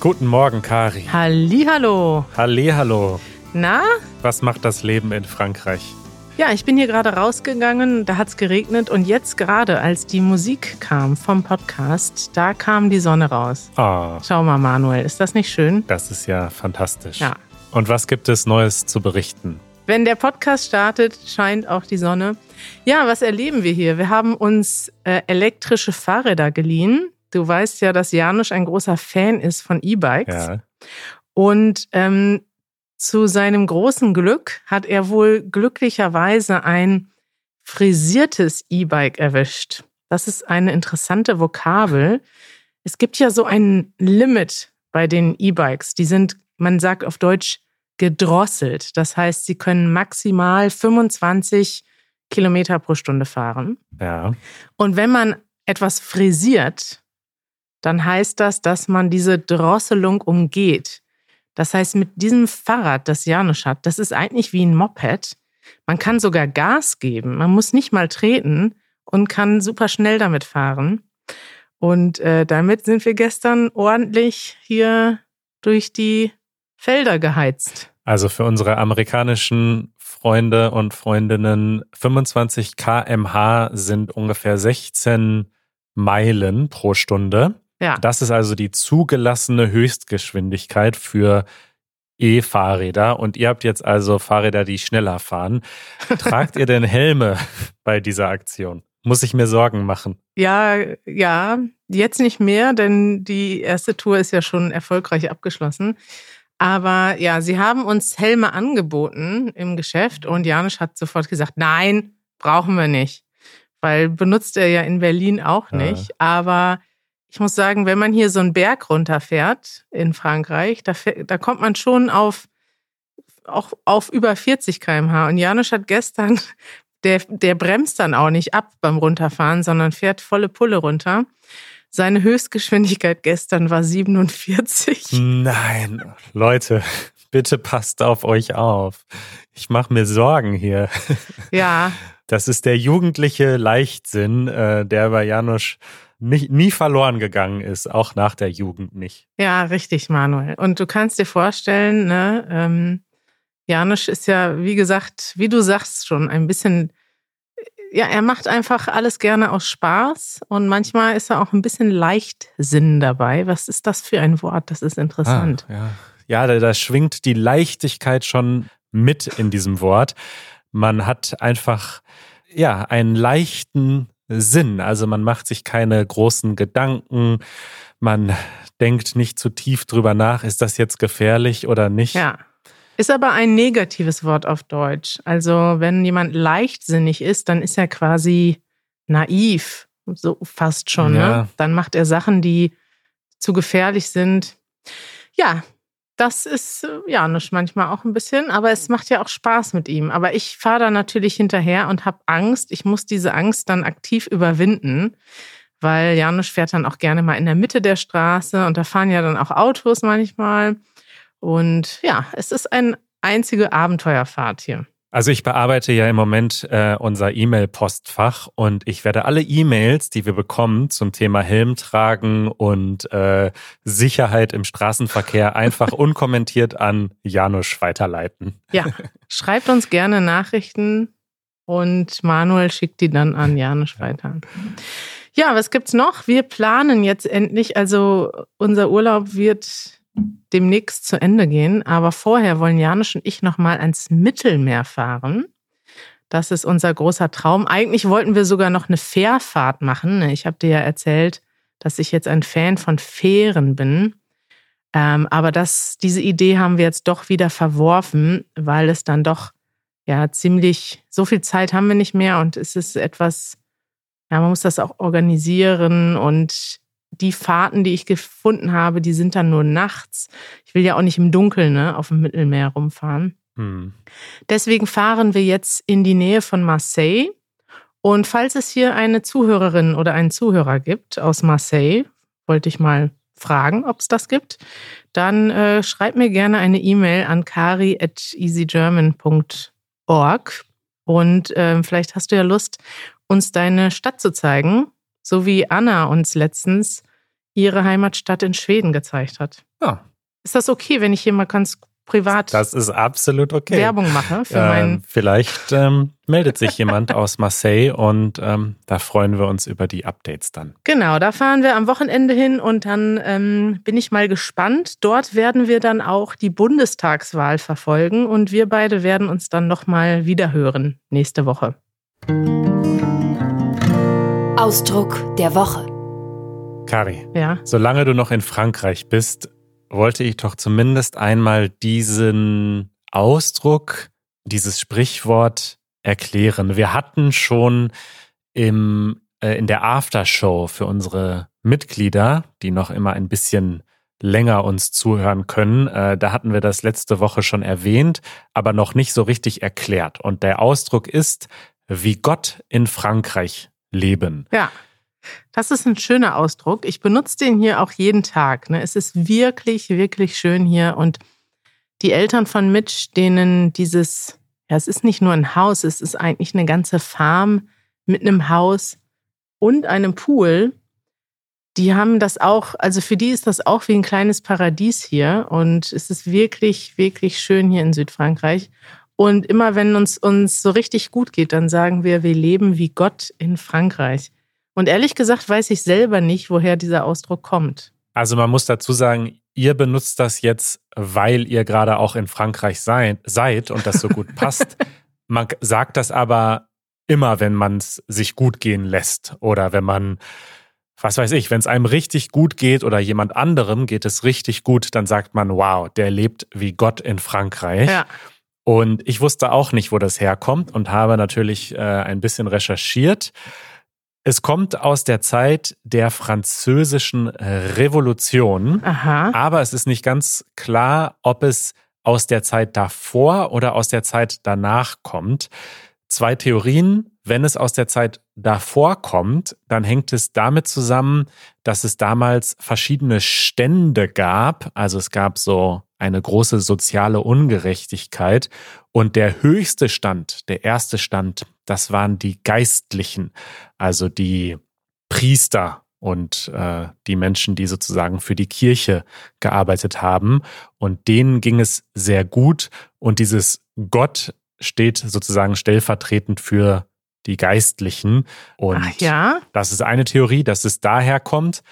Guten Morgen, Kari. Hallihallo. Hallihallo. Na? Was macht das Leben in Frankreich? Ja, ich bin hier gerade rausgegangen, da hat es geregnet und jetzt gerade, als die Musik kam vom Podcast, da kam die Sonne raus. Oh, Schau mal, Manuel, ist das nicht schön? das ist ja fantastisch. Ja. Und was gibt es Neues zu berichten? Wenn der Podcast startet, scheint auch die Sonne. Ja, was erleben wir hier? Wir haben uns äh, elektrische Fahrräder geliehen. Du weißt ja, dass Janusz ein großer Fan ist von E-Bikes. Ja. Und ähm, zu seinem großen Glück hat er wohl glücklicherweise ein frisiertes E-Bike erwischt. Das ist eine interessante Vokabel. Es gibt ja so ein Limit bei den E-Bikes. Die sind, man sagt auf Deutsch, gedrosselt. Das heißt, sie können maximal 25 Kilometer pro Stunde fahren. Ja. Und wenn man etwas frisiert, dann heißt das, dass man diese Drosselung umgeht. Das heißt, mit diesem Fahrrad, das Janusz hat, das ist eigentlich wie ein Moped. Man kann sogar Gas geben. Man muss nicht mal treten und kann super schnell damit fahren. Und äh, damit sind wir gestern ordentlich hier durch die Felder geheizt. Also für unsere amerikanischen Freunde und Freundinnen 25 kmh sind ungefähr 16 Meilen pro Stunde. Ja. Das ist also die zugelassene Höchstgeschwindigkeit für E-Fahrräder. Und ihr habt jetzt also Fahrräder, die schneller fahren. Tragt ihr denn Helme bei dieser Aktion? Muss ich mir Sorgen machen? Ja, ja, jetzt nicht mehr, denn die erste Tour ist ja schon erfolgreich abgeschlossen. Aber ja, sie haben uns Helme angeboten im Geschäft und Janusz hat sofort gesagt, nein, brauchen wir nicht. Weil benutzt er ja in Berlin auch Ja. nicht. Aber ich muss sagen, wenn man hier so einen Berg runterfährt in Frankreich, da, da kommt man schon auf, auch auf über 40 km/h. Und Janusz hat gestern, der, der bremst dann auch nicht ab beim Runterfahren, sondern fährt volle Pulle runter. Seine Höchstgeschwindigkeit gestern war 47. Nein, Leute, bitte passt auf euch auf. Ich mache mir Sorgen hier. Ja, Das ist der jugendliche Leichtsinn, äh, der bei Janusz nicht, nie verloren gegangen ist, auch nach der Jugend nicht. ja, richtig, Manuel. Und du kannst dir vorstellen, ne, ähm, Janusz ist ja, wie gesagt, wie du sagst schon, ein bisschen, ja, er macht einfach alles gerne aus Spaß und manchmal ist er auch ein bisschen Leichtsinn dabei. Was ist das für ein Wort? Das ist interessant. Ah, ja, ja da, da schwingt die Leichtigkeit schon mit in diesem Wort. Man hat einfach, ja, einen leichten Sinn. Also man macht sich keine großen Gedanken. Man denkt nicht zu tief drüber nach, ist das jetzt gefährlich oder nicht? Ja. Ist aber ein negatives Wort auf Deutsch. Also, wenn jemand leichtsinnig ist, dann ist er quasi naiv, so fast schon. Ja. Ne? Dann macht er Sachen, die zu gefährlich sind. Ja, das ist äh, Janusz manchmal auch ein bisschen, aber es macht ja auch Spaß mit ihm. Aber ich fahre da natürlich hinterher und habe Angst. Ich muss diese Angst dann aktiv überwinden, weil Janusz fährt dann auch gerne mal in der Mitte der Straße und da fahren ja dann auch Autos manchmal. Und ja, es ist eine einzige Abenteuerfahrt hier. Also ich bearbeite ja im Moment äh, unser E-Mail-Postfach und ich werde alle E-Mails, die wir bekommen zum Thema Helm tragen und äh, Sicherheit im Straßenverkehr einfach unkommentiert an Janusz weiterleiten. Ja, schreibt uns gerne Nachrichten und Manuel schickt die dann an Janusz weiter. Ja, was gibt's noch? Wir planen jetzt endlich, also unser Urlaub wird demnächst zu Ende gehen, aber vorher wollen Janusz und ich noch mal ans Mittelmeer fahren. Das ist unser großer Traum. Eigentlich wollten wir sogar noch eine Fährfahrt machen. Ich habe dir ja erzählt, dass ich jetzt ein Fan von Fähren bin. Ähm, aber das, diese Idee haben wir jetzt doch wieder verworfen, weil es dann doch ja ziemlich, so viel Zeit haben wir nicht mehr und es ist etwas, ja, man muss das auch organisieren und die Fahrten, die ich gefunden habe, die sind dann nur nachts. Ich will ja auch nicht im Dunkeln ne, auf dem Mittelmeer rumfahren. Hm. Deswegen fahren wir jetzt in die Nähe von Marseille. Und falls es hier eine Zuhörerin oder einen Zuhörer gibt aus Marseille, wollte ich mal fragen, ob es das gibt, dann äh, schreib mir gerne eine E-Mail an kari.easygerman.org und äh, vielleicht hast du ja Lust, uns deine Stadt zu zeigen, so wie Anna uns letztens ihre Heimatstadt in Schweden gezeigt hat. Ja. Ist das okay, wenn ich hier mal ganz privat Das ist absolut okay. Werbung mache für Ähm, meinen. vielleicht ähm, meldet sich jemand aus Marseille und ähm, da freuen wir uns über die Updates dann. Genau, da fahren wir am Wochenende hin und dann ähm, bin ich mal gespannt. Dort werden wir dann auch die Bundestagswahl verfolgen und wir beide werden uns dann nochmal wiederhören nächste Woche. Ausdruck der Woche. Kari, Ja. solange du noch in Frankreich bist, wollte ich doch zumindest einmal diesen Ausdruck, dieses Sprichwort erklären. Wir hatten schon im, äh, in der Aftershow für unsere Mitglieder, die noch immer ein bisschen länger uns zuhören können, äh, da hatten wir das letzte Woche schon erwähnt, aber noch nicht so richtig erklärt. Und der Ausdruck ist, wie Gott in Frankreich leben. Ja. Das ist ein schöner Ausdruck. Ich benutze den hier auch jeden Tag. Ne? Es ist wirklich, wirklich schön hier. Und die Eltern von Mitch, denen dieses, ja, es ist nicht nur ein Haus, es ist eigentlich eine ganze Farm mit einem Haus und einem Pool. Die haben das auch, also für die ist das auch wie ein kleines Paradies hier. Und es ist wirklich, wirklich schön hier in Südfrankreich. Und immer wenn uns, uns so richtig gut geht, dann sagen wir, wir leben wie Gott in Frankreich. Und ehrlich gesagt weiß ich selber nicht, woher dieser Ausdruck kommt. Also man muss dazu sagen, ihr benutzt das jetzt, weil ihr gerade auch in Frankreich seid, seid und das so gut passt. Man sagt das aber immer, wenn man es sich gut gehen lässt oder wenn man, was weiß ich, wenn es einem richtig gut geht oder jemand anderem geht es richtig gut, dann sagt man, wow, der lebt wie Gott in Frankreich. Ja. Und ich wusste auch nicht, wo das herkommt und habe natürlich äh, ein bisschen recherchiert. Es kommt aus der Zeit der französischen Revolution, Aha. aber es ist nicht ganz klar, ob es aus der Zeit davor oder aus der Zeit danach kommt. Zwei Theorien. Wenn es aus der Zeit davor kommt, dann hängt es damit zusammen, dass es damals verschiedene Stände gab. Also es gab so eine große soziale Ungerechtigkeit. Und der höchste Stand, der erste Stand, das waren die Geistlichen, also die Priester und äh, die Menschen, die sozusagen für die Kirche gearbeitet haben. Und denen ging es sehr gut. Und dieses Gott steht sozusagen stellvertretend für die Geistlichen. Und Ach ja. das ist eine Theorie, dass es daher kommt.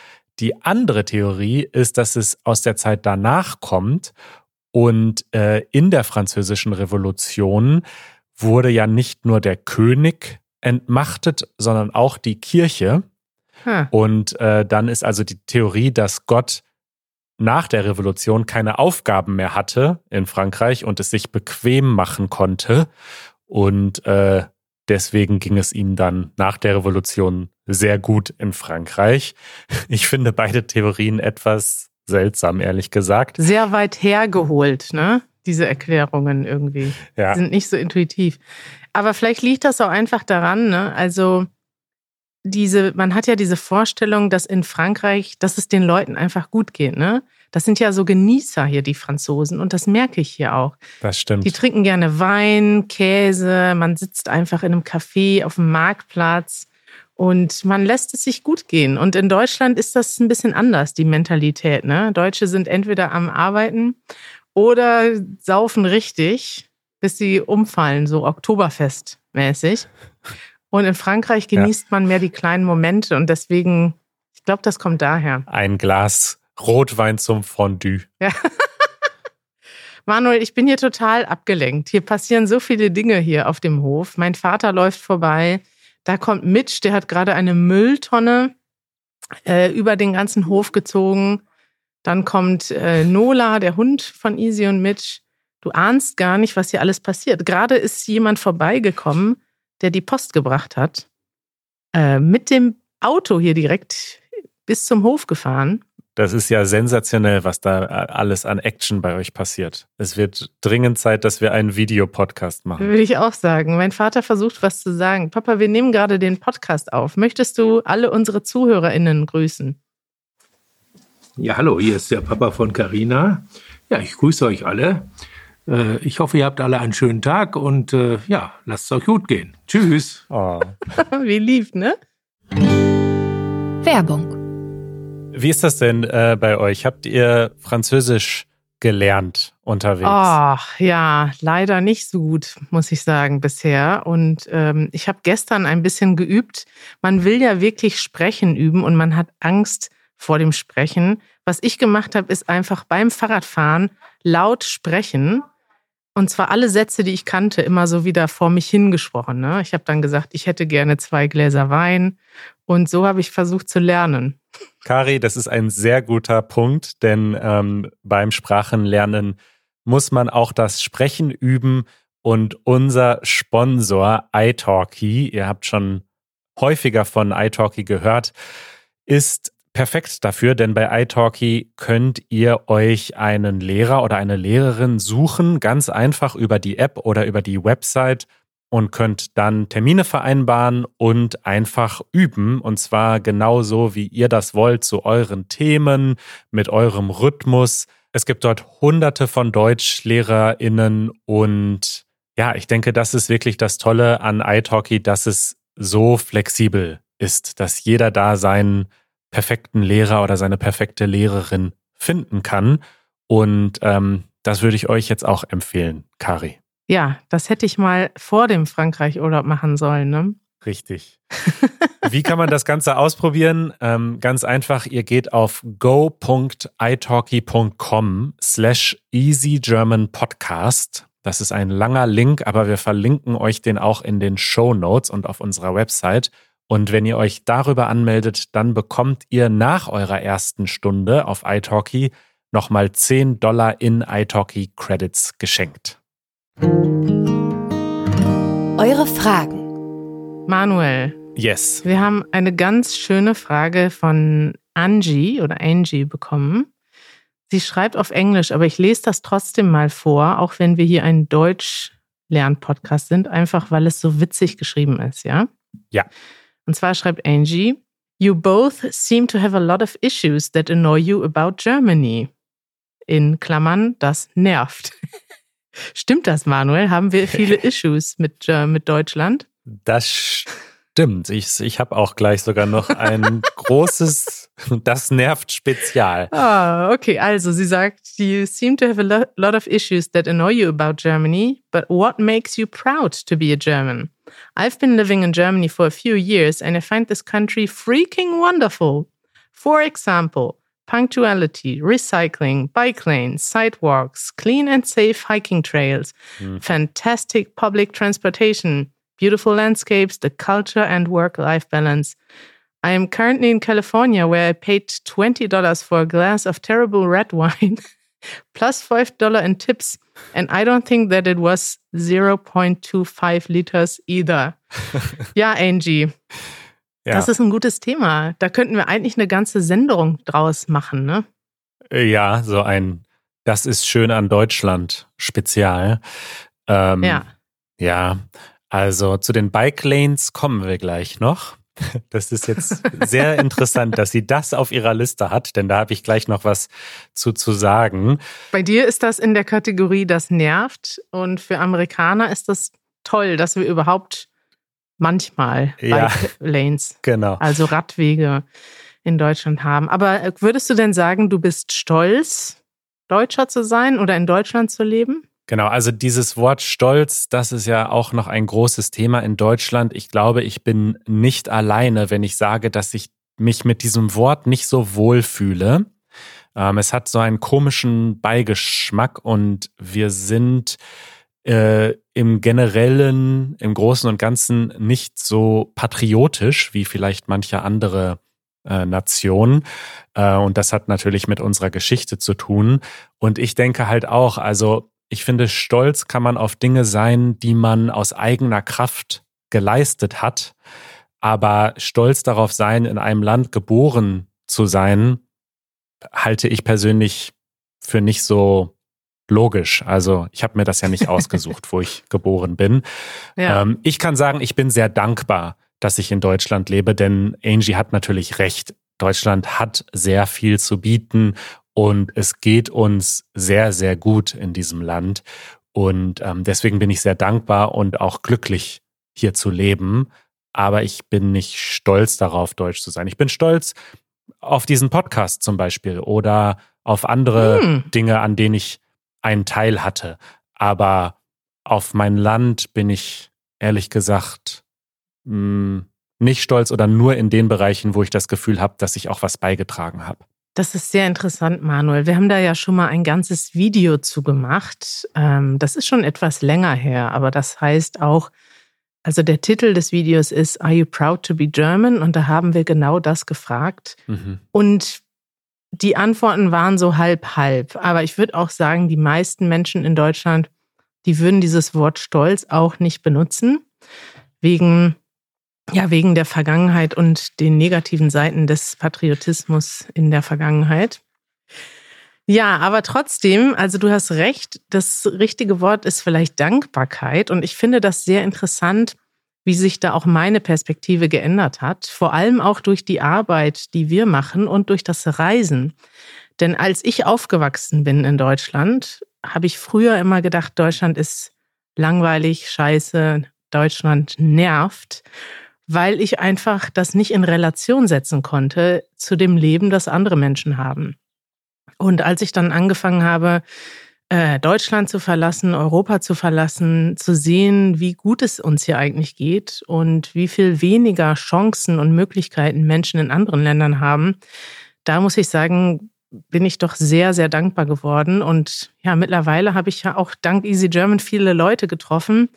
Die andere Theorie ist, dass es aus der Zeit danach kommt. Und äh, in der französischen Revolution wurde ja nicht nur der König entmachtet, sondern auch die Kirche. Hm. Und äh, dann ist also die Theorie, dass Gott nach der Revolution keine Aufgaben mehr hatte in Frankreich und es sich bequem machen konnte. Und äh, deswegen ging es ihm dann nach der Revolution sehr gut in Frankreich. Ich finde beide Theorien etwas seltsam, ehrlich gesagt. Sehr weit hergeholt, ne? Diese Erklärungen irgendwie. Ja. sind nicht so intuitiv. Aber vielleicht liegt das auch einfach daran, ne? Also diese, man hat ja diese Vorstellung, dass in Frankreich, dass es den Leuten einfach gut geht, ne? Das sind ja so Genießer hier, die Franzosen, und das merke ich hier auch. Das stimmt. Die trinken gerne Wein, Käse, man sitzt einfach in einem Café auf dem Marktplatz und man lässt es sich gut gehen. Und in Deutschland ist das ein bisschen anders, die Mentalität. Ne? Deutsche sind entweder am Arbeiten oder saufen richtig, bis sie umfallen, so Oktoberfest-mäßig. Und in Frankreich genießt man mehr die kleinen Momente und deswegen, ich glaube, das kommt daher. Ein Glas Rotwein zum Fondue. Ja. Manuel, ich bin hier total abgelenkt. Hier passieren so viele Dinge hier auf dem Hof. Mein Vater läuft vorbei. Da kommt Mitch, der hat gerade eine Mülltonne äh, über den ganzen Hof gezogen. Dann kommt äh, Nola, der Hund von Easy und Mitch. Du ahnst gar nicht, was hier alles passiert. Gerade ist jemand vorbeigekommen, der die Post gebracht hat. Äh, mit dem Auto hier direkt bis zum Hof gefahren. Das ist ja sensationell, was da alles an Action bei euch passiert. Es wird dringend Zeit, dass wir einen Videopodcast machen. Würde ich auch sagen. Mein Vater versucht was zu sagen. Papa, wir nehmen gerade den Podcast auf. Möchtest du alle unsere ZuhörerInnen grüßen? Ja, hallo, hier ist der Papa von Carina. Ja, ich grüße euch alle. Äh, Ich hoffe, ihr habt alle einen schönen Tag und äh, ja, lasst es euch gut gehen. Tschüss. Oh. Wie lieb, ne? Werbung. Wie ist das denn äh, bei euch? Habt ihr Französisch gelernt unterwegs? Ach ja, leider nicht so gut, muss ich sagen, bisher. Und ähm, ich habe gestern ein bisschen geübt. Man will ja wirklich sprechen üben und man hat Angst vor dem Sprechen. Was ich gemacht habe, ist einfach beim Fahrradfahren laut sprechen. Und zwar alle Sätze, die ich kannte, immer so wieder vor mich hingesprochen. Ne? Ich habe dann gesagt, ich hätte gerne zwei Gläser Wein. Und so habe ich versucht zu lernen. Kari, das ist ein sehr guter Punkt, denn ähm, beim Sprachenlernen muss man auch das Sprechen üben. Und unser Sponsor iTalki, ihr habt schon häufiger von iTalki gehört, ist perfekt dafür, denn bei iTalki könnt ihr euch einen Lehrer oder eine Lehrerin suchen, ganz einfach über die App oder über die Website und könnt dann Termine vereinbaren und einfach üben. Und zwar genauso, wie ihr das wollt, zu euren Themen, mit eurem Rhythmus. Es gibt dort hunderte von DeutschlehrerInnen und ja, ich denke, das ist wirklich das Tolle an iTalki, dass es so flexibel ist, dass jeder da seinen perfekten Lehrer oder seine perfekte Lehrerin finden kann. Und ähm, das würde ich euch jetzt auch empfehlen, Kari. Ja, das hätte ich mal vor dem Frankreich-Urlaub machen sollen, ne? Richtig. Wie kann man das Ganze ausprobieren? Ähm, ganz einfach, ihr geht auf go.italki.com slash easygermanpodcast. Das ist ein langer Link, aber wir verlinken euch den auch in den Show Notes und auf unserer Website. Und wenn ihr euch darüber anmeldet, dann bekommt ihr nach eurer ersten Stunde auf italki nochmal 10 Dollar in italki Credits geschenkt. Eure Fragen. Manuel. Yes. Wir haben eine ganz schöne Frage von Angie oder Angie bekommen. Sie schreibt auf Englisch, aber ich lese das trotzdem mal vor, auch wenn wir hier ein Deutsch-Lern-Podcast sind, einfach weil es so witzig geschrieben ist, ja? Ja. Und zwar schreibt Angie, You both seem to have a lot of issues that annoy you about Germany. In Klammern, das nervt. Stimmt das, Manuel? Haben wir viele Issues mit, äh, mit Deutschland? Das stimmt. Ich, ich habe auch gleich sogar noch ein großes, das nervt Spezial. Ah, okay. Also sie sagt, you seem to have a lot of issues that annoy you about Germany, but what makes you proud to be a German? I've been living in Germany for a few years and I find this country freaking wonderful. For example, punctuality, recycling, bike lanes, sidewalks, clean and safe hiking trails, Hm. fantastic public transportation, beautiful landscapes, the culture and work life balance. I am currently in California where I paid $20 for a glass of terrible red wine plus $5 in tips. And I don't think that it was 0.25 liters either. ja, Angie, Ja. das ist ein gutes Thema. Da könnten wir eigentlich eine ganze Sendung draus machen, ne? ja, so ein Das ist schön an Deutschland Spezial. Ähm, Ja. Ja, also zu den Bike Lanes kommen wir gleich noch. Das ist jetzt sehr interessant, dass sie das auf ihrer Liste hat, denn da habe ich gleich noch was zu, zu sagen. Bei dir ist das in der Kategorie, das nervt. Und für Amerikaner ist das toll, dass wir überhaupt manchmal Ja. Bike Lanes, Genau. also Radwege in Deutschland haben. Aber äh, würdest du denn sagen, du bist stolz, Deutscher zu sein oder in Deutschland zu leben? Genau, also dieses Wort Stolz, das ist ja auch noch ein großes Thema in Deutschland. Ich glaube, ich bin nicht alleine, wenn ich sage, dass ich mich mit diesem Wort nicht so wohl fühle. Ähm, es hat so einen komischen Beigeschmack und wir sind äh, im generellen, im Großen und Ganzen nicht so patriotisch wie vielleicht manche andere äh, Nationen. Äh, und das hat natürlich mit unserer Geschichte zu tun. Und ich denke halt auch, also ich finde, stolz kann man auf Dinge sein, die man aus eigener Kraft geleistet hat. Aber stolz darauf sein, in einem Land geboren zu sein, halte ich persönlich für nicht so logisch. Also ich habe mir das ja nicht ausgesucht, wo ich geboren bin. Ja. Ähm, ich kann sagen, ich bin sehr dankbar, dass ich in Deutschland lebe, denn Angie hat natürlich recht. Deutschland hat sehr viel zu bieten und es geht uns sehr, sehr gut in diesem Land. Und ähm, deswegen bin ich sehr dankbar und auch glücklich, hier zu leben. Aber ich bin nicht stolz darauf, deutsch zu sein. Ich bin stolz auf diesen Podcast zum Beispiel oder auf andere Hm. Dinge, an denen ich einen Teil hatte. Aber auf mein Land bin ich ehrlich gesagt mh, nicht stolz oder nur in den Bereichen, wo ich das Gefühl habe, dass ich auch was beigetragen habe. Das ist sehr interessant, Manuel. Wir haben da ja schon mal ein ganzes Video zu gemacht. Ähm, das ist schon etwas länger her, aber das heißt auch, also der Titel des Videos ist Are you proud to be German? Und da haben wir genau das gefragt. Mhm. Und die Antworten waren so halb halb. Aber ich würde auch sagen, die meisten Menschen in Deutschland, die würden dieses Wort Stolz auch nicht benutzen. Wegen, ja, wegen der Vergangenheit und den negativen Seiten des Patriotismus in der Vergangenheit. Ja, aber trotzdem, also du hast recht, das richtige Wort ist vielleicht Dankbarkeit. Und ich finde das sehr interessant, wie sich da auch meine Perspektive geändert hat. Vor allem auch durch die Arbeit, die wir machen und durch das Reisen. Denn als ich aufgewachsen bin in Deutschland, habe ich früher immer gedacht, Deutschland ist langweilig, scheiße, Deutschland nervt, weil ich einfach das nicht in Relation setzen konnte zu dem Leben, das andere Menschen haben. Und als ich dann angefangen habe, äh, Deutschland zu verlassen, Europa zu verlassen, zu sehen, wie gut es uns hier eigentlich geht und wie viel weniger Chancen und Möglichkeiten Menschen in anderen Ländern haben, da muss ich sagen, bin ich doch sehr, sehr dankbar geworden. Und ja, mittlerweile habe ich ja auch dank Easy German viele Leute getroffen,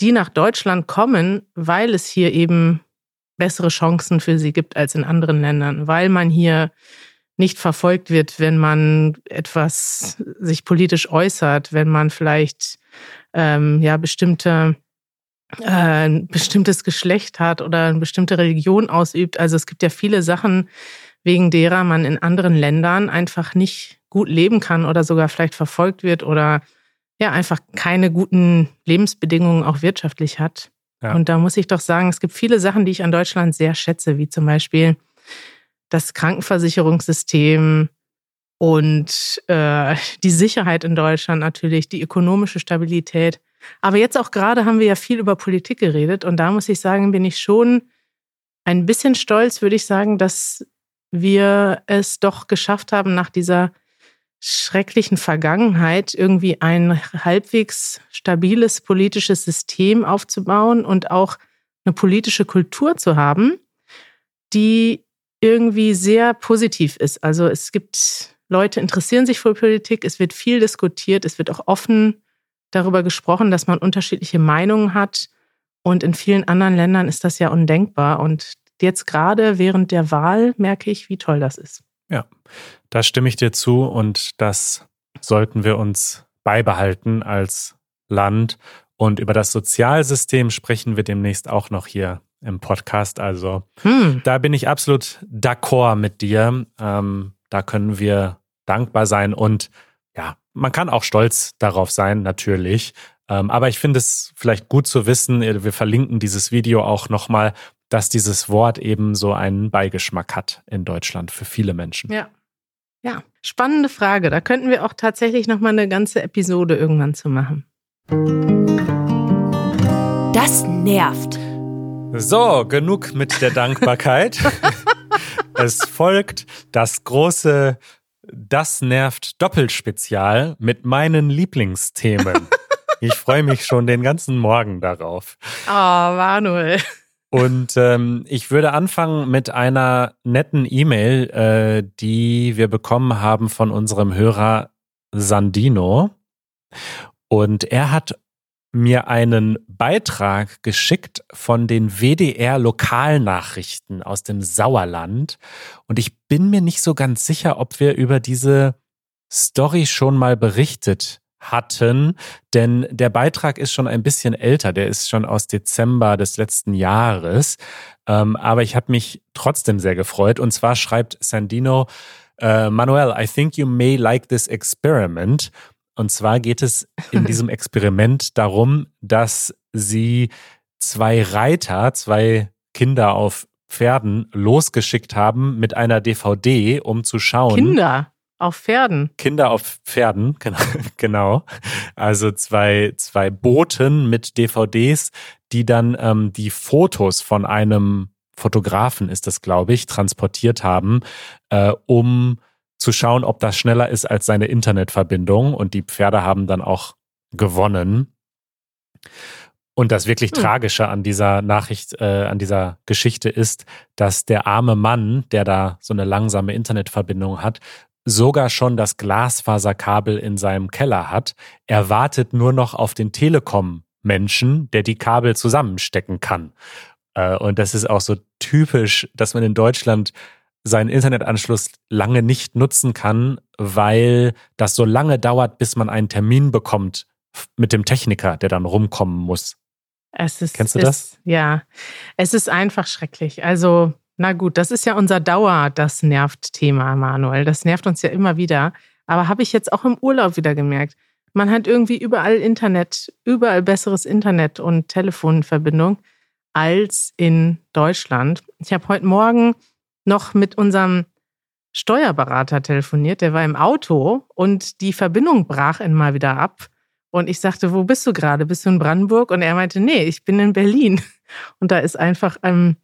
die nach Deutschland kommen, weil es hier eben bessere Chancen für sie gibt als in anderen Ländern, weil man hier nicht verfolgt wird, wenn man etwas sich politisch äußert, wenn man vielleicht ähm, ja bestimmte äh, ein bestimmtes Geschlecht hat oder eine bestimmte Religion ausübt. Also es gibt ja viele Sachen, wegen derer man in anderen Ländern einfach nicht gut leben kann oder sogar vielleicht verfolgt wird oder ja einfach keine guten Lebensbedingungen auch wirtschaftlich hat. Ja. Und da muss ich doch sagen, es gibt viele Sachen, die ich an Deutschland sehr schätze, wie zum Beispiel das Krankenversicherungssystem und äh, die Sicherheit in Deutschland natürlich, die ökonomische Stabilität. Aber jetzt auch gerade haben wir ja viel über Politik geredet und da muss ich sagen, bin ich schon ein bisschen stolz, würde ich sagen, dass wir es doch geschafft haben, nach dieser schrecklichen Vergangenheit irgendwie ein halbwegs stabiles politisches System aufzubauen und auch eine politische Kultur zu haben, die irgendwie sehr positiv ist. Also es gibt Leute interessieren sich für Politik, es wird viel diskutiert, es wird auch offen darüber gesprochen, dass man unterschiedliche Meinungen hat. Und in vielen anderen Ländern ist das ja undenkbar. Und jetzt gerade während der Wahl merke ich, wie toll das ist. Ja, da stimme ich dir zu und das sollten wir uns beibehalten als Land. Und über das Sozialsystem sprechen wir demnächst auch noch hier im Podcast. Also Hm. da bin ich absolut d'accord mit dir. Ähm, da können wir dankbar sein und ja, man kann auch stolz darauf sein, natürlich. Ähm, aber ich finde es vielleicht gut zu wissen, äh, wir verlinken dieses Video auch nochmal, dass dieses Wort eben so einen Beigeschmack hat in Deutschland für viele Menschen. Ja. Ja, spannende Frage. Da könnten wir auch tatsächlich noch mal eine ganze Episode irgendwann zu machen. Das nervt. So, genug mit der Dankbarkeit. es folgt das große Das nervt Doppelspezial mit meinen Lieblingsthemen. Ich freue mich schon den ganzen Morgen darauf. Oh, Manuel. Und ähm, ich würde anfangen mit einer netten E-Mail, äh, die wir bekommen haben von unserem Hörer Sandino. Und er hat mir einen Beitrag geschickt von den WDR Lokalnachrichten aus dem Sauerland. Und ich bin mir nicht so ganz sicher, ob wir über diese Story schon mal berichtet hatten, denn der Beitrag ist schon ein bisschen älter, der ist schon aus Dezember des letzten Jahres. Ähm, aber ich habe mich trotzdem sehr gefreut. Und zwar schreibt Sandino, äh, Manuel, I think you may like this experiment. Und zwar geht es in diesem Experiment darum, dass sie zwei Reiter, zwei Kinder auf Pferden losgeschickt haben mit einer DVD, um zu schauen. Kinder auf Pferden. Kinder auf Pferden, genau. genau. Also zwei, zwei Boten mit DVDs, die dann ähm, die Fotos von einem Fotografen ist das, glaube ich, transportiert haben, äh, um zu schauen, ob das schneller ist als seine Internetverbindung. Und die Pferde haben dann auch gewonnen. Und das wirklich hm. Tragische an dieser Nachricht, äh, an dieser Geschichte ist, dass der arme Mann, der da so eine langsame Internetverbindung hat, sogar schon das Glasfaserkabel in seinem Keller hat. Er wartet nur noch auf den Telekom-Menschen, der die Kabel zusammenstecken kann. Äh, und das ist auch so typisch, dass man in Deutschland seinen Internetanschluss lange nicht nutzen kann, weil das so lange dauert, bis man einen Termin bekommt mit dem Techniker, der dann rumkommen muss. Es ist, Kennst du das? Ist, ja, es ist einfach schrecklich. Also, na gut, das ist ja unser Dauer, das nervt Thema, Manuel. Das nervt uns ja immer wieder. Aber habe ich jetzt auch im Urlaub wieder gemerkt. Man hat irgendwie überall Internet, überall besseres Internet und Telefonverbindung als in Deutschland. Ich habe heute Morgen noch mit unserem Steuerberater telefoniert, der war im Auto und die Verbindung brach immer wieder ab. Und ich sagte, wo bist du gerade? Bist du in Brandenburg? Und er meinte, nee, ich bin in Berlin. Und da ist einfach ähm,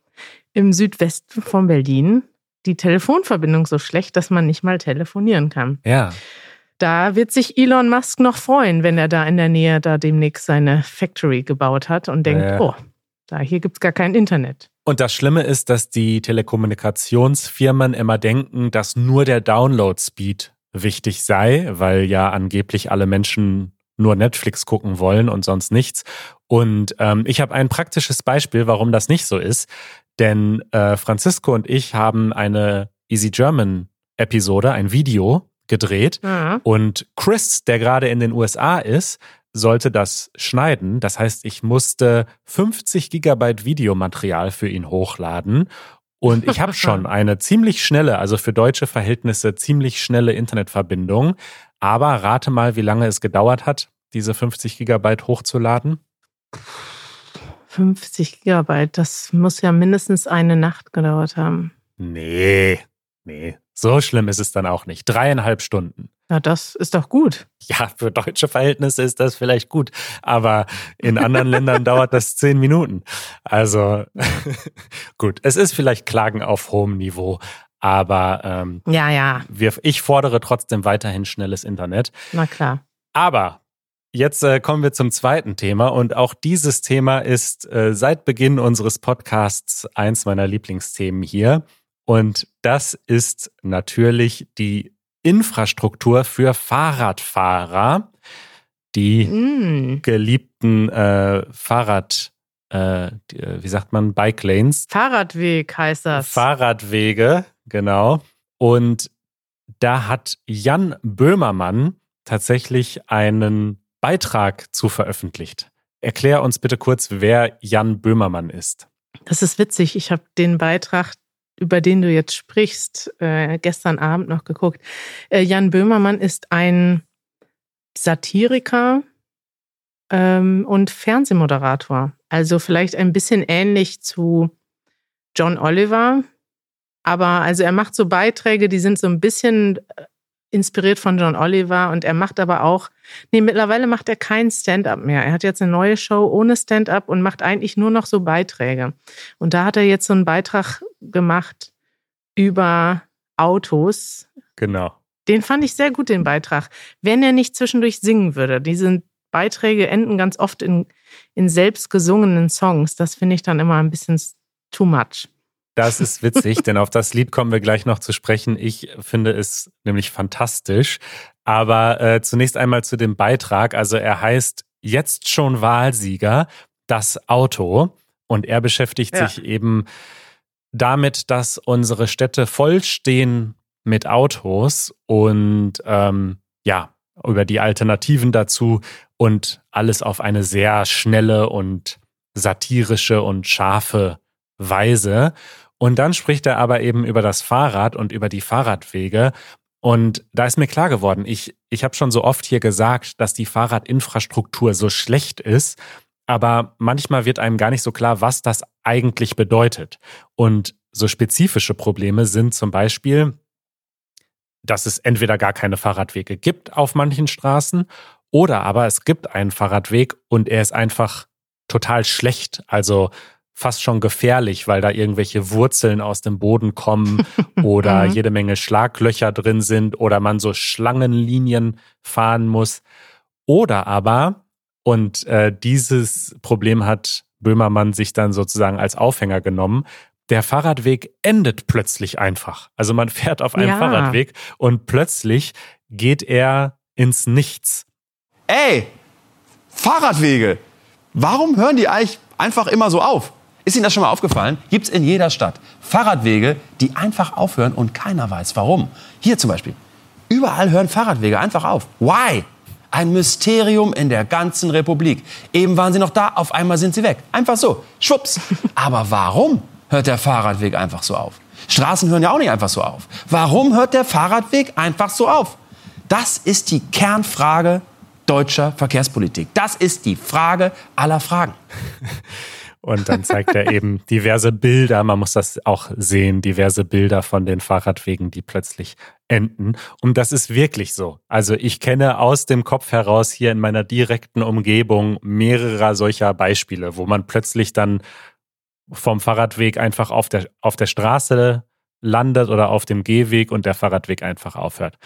im Südwesten von Berlin die Telefonverbindung so schlecht, dass man nicht mal telefonieren kann. Ja. Da wird sich Elon Musk noch freuen, wenn er da in der Nähe da demnächst seine Factory gebaut hat und denkt, ja. oh, da hier gibt es gar kein Internet. Und das Schlimme ist, dass die Telekommunikationsfirmen immer denken, dass nur der Download-Speed wichtig sei, weil ja angeblich alle Menschen nur Netflix gucken wollen und sonst nichts. Und ähm, ich habe ein praktisches Beispiel, warum das nicht so ist. Denn äh, Francisco und ich haben eine Easy German Episode, ein Video gedreht. Mhm. Und Chris, der gerade in den USA ist, sollte das schneiden. Das heißt, ich musste 50 Gigabyte Videomaterial für ihn hochladen. Und ich habe schon eine ziemlich schnelle, also für deutsche Verhältnisse ziemlich schnelle Internetverbindung. Aber rate mal, wie lange es gedauert hat, diese 50 Gigabyte hochzuladen. 50 Gigabyte, das muss ja mindestens eine Nacht gedauert haben. Nee, nee, so schlimm ist es dann auch nicht. Dreieinhalb Stunden. Ja, das ist doch gut. Ja, für deutsche Verhältnisse ist das vielleicht gut, aber in anderen Ländern dauert das zehn Minuten. Also gut, es ist vielleicht Klagen auf hohem Niveau, aber ähm, ja, ja. Wir, ich fordere trotzdem weiterhin schnelles Internet. Na klar. Aber jetzt äh, kommen wir zum zweiten Thema und auch dieses Thema ist äh, seit Beginn unseres Podcasts eins meiner Lieblingsthemen hier. Und das ist natürlich die Infrastruktur für Fahrradfahrer, die mm. geliebten äh, Fahrrad, äh, äh, wie sagt man, Bike Lanes. Fahrradweg heißt das. Fahrradwege, genau. Und da hat Jan Böhmermann tatsächlich einen Beitrag zu veröffentlicht. Erklär uns bitte kurz, wer Jan Böhmermann ist. Das ist witzig. Ich habe den Beitrag über den du jetzt sprichst, äh, gestern Abend noch geguckt. Äh, Jan Böhmermann ist ein Satiriker ähm, und Fernsehmoderator. Also vielleicht ein bisschen ähnlich zu John Oliver. Aber also er macht so Beiträge, die sind so ein bisschen äh, inspiriert von John Oliver und er macht aber auch, nee, mittlerweile macht er kein Stand-up mehr. Er hat jetzt eine neue Show ohne Stand-up und macht eigentlich nur noch so Beiträge. Und da hat er jetzt so einen Beitrag gemacht über Autos. Genau. Den fand ich sehr gut, den Beitrag. Wenn er nicht zwischendurch singen würde. Diese Beiträge enden ganz oft in, in selbst gesungenen Songs. Das finde ich dann immer ein bisschen too much. Das ist witzig, denn auf das Lied kommen wir gleich noch zu sprechen. Ich finde es nämlich fantastisch. Aber äh, zunächst einmal zu dem Beitrag. Also er heißt Jetzt schon Wahlsieger, das Auto. Und er beschäftigt ja. sich eben damit, dass unsere Städte vollstehen mit Autos und ähm, ja, über die Alternativen dazu und alles auf eine sehr schnelle und satirische und scharfe Weise. Und dann spricht er aber eben über das Fahrrad und über die Fahrradwege. Und da ist mir klar geworden, ich, ich habe schon so oft hier gesagt, dass die Fahrradinfrastruktur so schlecht ist, aber manchmal wird einem gar nicht so klar, was das eigentlich bedeutet. Und so spezifische Probleme sind zum Beispiel, dass es entweder gar keine Fahrradwege gibt auf manchen Straßen oder aber es gibt einen Fahrradweg und er ist einfach total schlecht. Also fast schon gefährlich, weil da irgendwelche Wurzeln aus dem Boden kommen oder Mhm. jede Menge Schlaglöcher drin sind oder man so Schlangenlinien fahren muss. Oder aber, und äh, dieses Problem hat Böhmermann sich dann sozusagen als Aufhänger genommen, der Fahrradweg endet plötzlich einfach. Also man fährt auf einem Ja. Fahrradweg und plötzlich geht er ins Nichts. Ey, Fahrradwege. Warum hören die eigentlich einfach immer so auf? Ist Ihnen das schon mal aufgefallen? Gibt's in jeder Stadt Fahrradwege, die einfach aufhören und keiner weiß warum. Hier zum Beispiel. Überall hören Fahrradwege einfach auf. Why? Ein Mysterium in der ganzen Republik. Eben waren sie noch da, auf einmal sind sie weg. Einfach so. Schwupps. Aber warum hört der Fahrradweg einfach so auf? Straßen hören ja auch nicht einfach so auf. Warum hört der Fahrradweg einfach so auf? Das ist die Kernfrage deutscher Verkehrspolitik. Das ist die Frage aller Fragen. Und dann zeigt er eben diverse Bilder, man muss das auch sehen, diverse Bilder von den Fahrradwegen, die plötzlich enden. Und das ist wirklich so. Also ich kenne aus dem Kopf heraus hier in meiner direkten Umgebung mehrerer solcher Beispiele, wo man plötzlich dann vom Fahrradweg einfach auf der, auf der Straße landet oder auf dem Gehweg und der Fahrradweg einfach aufhört.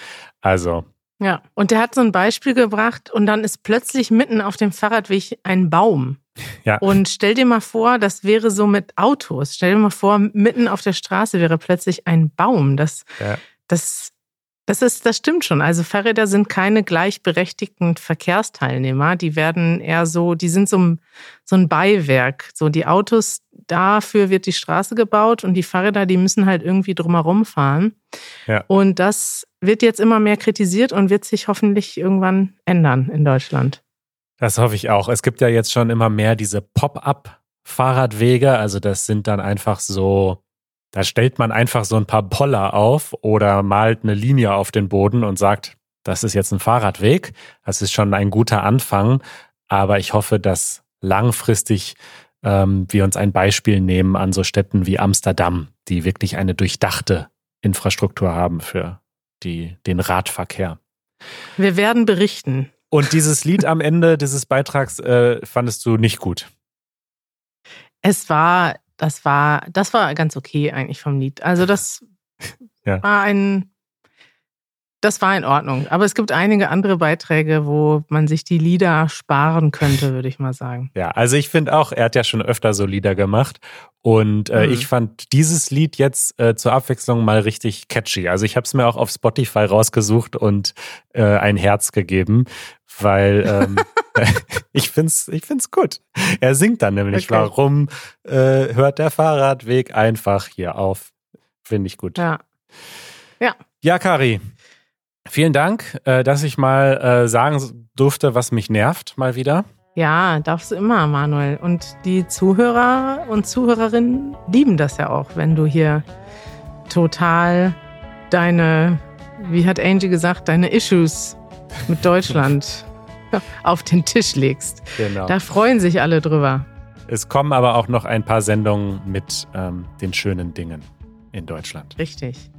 Also Ja, und der hat so ein Beispiel gebracht und dann ist plötzlich mitten auf dem Fahrradweg ein Baum. Ja. Und stell dir mal vor, das wäre so mit Autos. Stell dir mal vor, mitten auf der Straße wäre plötzlich ein Baum. Das, Ja. das, das ist, das stimmt schon. Also Fahrräder sind keine gleichberechtigten Verkehrsteilnehmer. Die werden eher so, die sind so ein, so ein Beiwerk. So die Autos, dafür wird die Straße gebaut und die Fahrräder, die müssen halt irgendwie drumherum fahren. Ja. Und das wird jetzt immer mehr kritisiert und wird sich hoffentlich irgendwann ändern in Deutschland. Das hoffe ich auch. Es gibt ja jetzt schon immer mehr diese Pop-up-Fahrradwege. Also das sind dann einfach so, da stellt man einfach so ein paar Poller auf oder malt eine Linie auf den Boden und sagt, das ist jetzt ein Fahrradweg. Das ist schon ein guter Anfang. Aber ich hoffe, dass langfristig ähm, wir uns ein Beispiel nehmen an so Städten wie Amsterdam, die wirklich eine durchdachte Infrastruktur haben für die, den Radverkehr. Wir werden berichten. Und dieses Lied am Ende dieses Beitrags äh, fandest du nicht gut. Es war, das war, das war ganz okay eigentlich vom Lied. Also das Ja. war ein, das war in Ordnung. Aber es gibt einige andere Beiträge, wo man sich die Lieder sparen könnte, würde ich mal sagen. Ja, also ich finde auch, er hat ja schon öfter so Lieder gemacht. Und äh, Mhm. ich fand dieses Lied jetzt äh, zur Abwechslung mal richtig catchy. Also ich habe es mir auch auf Spotify rausgesucht und äh, ein Herz gegeben, weil ähm, ich find's, ich find's gut. Er singt dann nämlich, Okay. warum äh, hört der Fahrradweg einfach hier auf? Finde ich gut. Ja. Ja, Kari, vielen Dank, äh, dass ich mal äh, sagen durfte, was mich nervt, mal wieder. Ja, darfst du immer, Manuel. Und die Zuhörer und Zuhörerinnen lieben das ja auch, wenn du hier total deine, wie hat Angie gesagt, deine Issues mit Deutschland auf den Tisch legst. Genau. Da freuen sich alle drüber. Es kommen aber auch noch ein paar Sendungen mit ähm, den schönen Dingen in Deutschland. Richtig.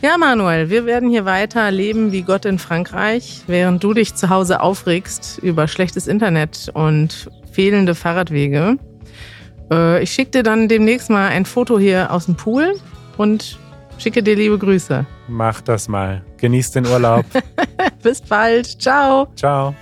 Ja, Manuel, wir werden hier weiter leben wie Gott in Frankreich, während du dich zu Hause aufregst über schlechtes Internet und fehlende Fahrradwege. Äh, ich schicke dir dann demnächst mal ein Foto hier aus dem Pool und schicke dir liebe Grüße. Mach das mal. Genieß den Urlaub. Bis bald. Ciao. Ciao.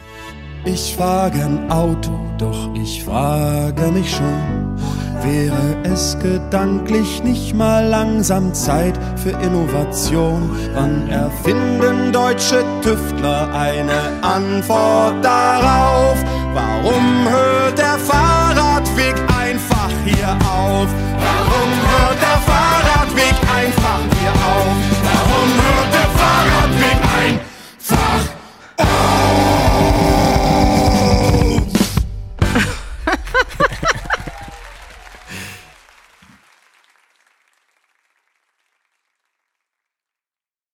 Ich fahr gern Auto, doch ich frage mich schon, Wäre es gedanklich nicht mal langsam Zeit für Innovation? Wann erfinden deutsche Tüftler eine Antwort darauf? Warum hört der Fahrradweg einfach hier auf? Warum hört der Fahrradweg einfach hier auf? Warum